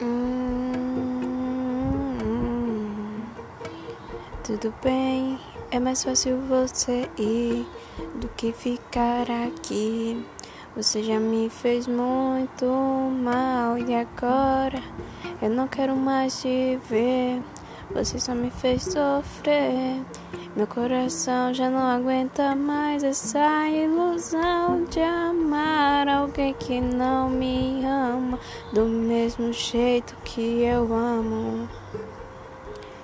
Hum, hum, hum. Tudo bem, é mais fácil você ir do que ficar aqui. Você já me fez muito mal e agora eu não quero mais te ver. Você só me fez sofrer. Meu coração já não aguenta mais essa ilusão de amar alguém que não me ama ama do mesmo jeito que eu amo.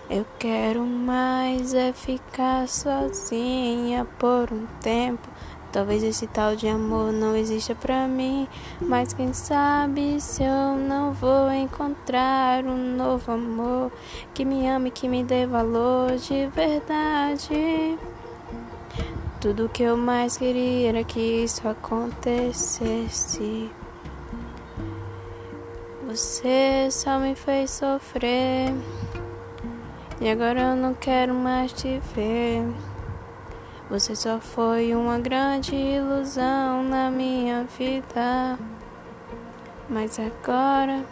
Eu quero mais é ficar sozinha por um tempo. Talvez esse tal de amor não exista pra mim, mas quem sabe se eu não vou encontrar um novo amor que me ame, que me dê valor de verdade. Tudo que eu mais queria era que isso acontecesse. Você só me fez sofrer. E agora eu não quero mais te ver. Você só foi uma grande ilusão na minha vida. Mas agora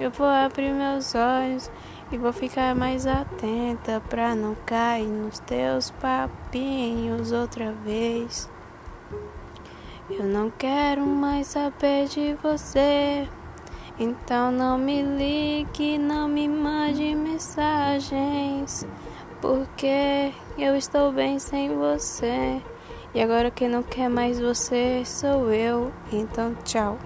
eu vou abrir meus olhos e vou ficar mais atenta pra não cair nos teus papinhos outra vez. Eu não quero mais saber de você. Então não me ligue, não me mande mensagens, porque eu estou bem sem você. E agora quem não quer mais você sou eu. Então tchau.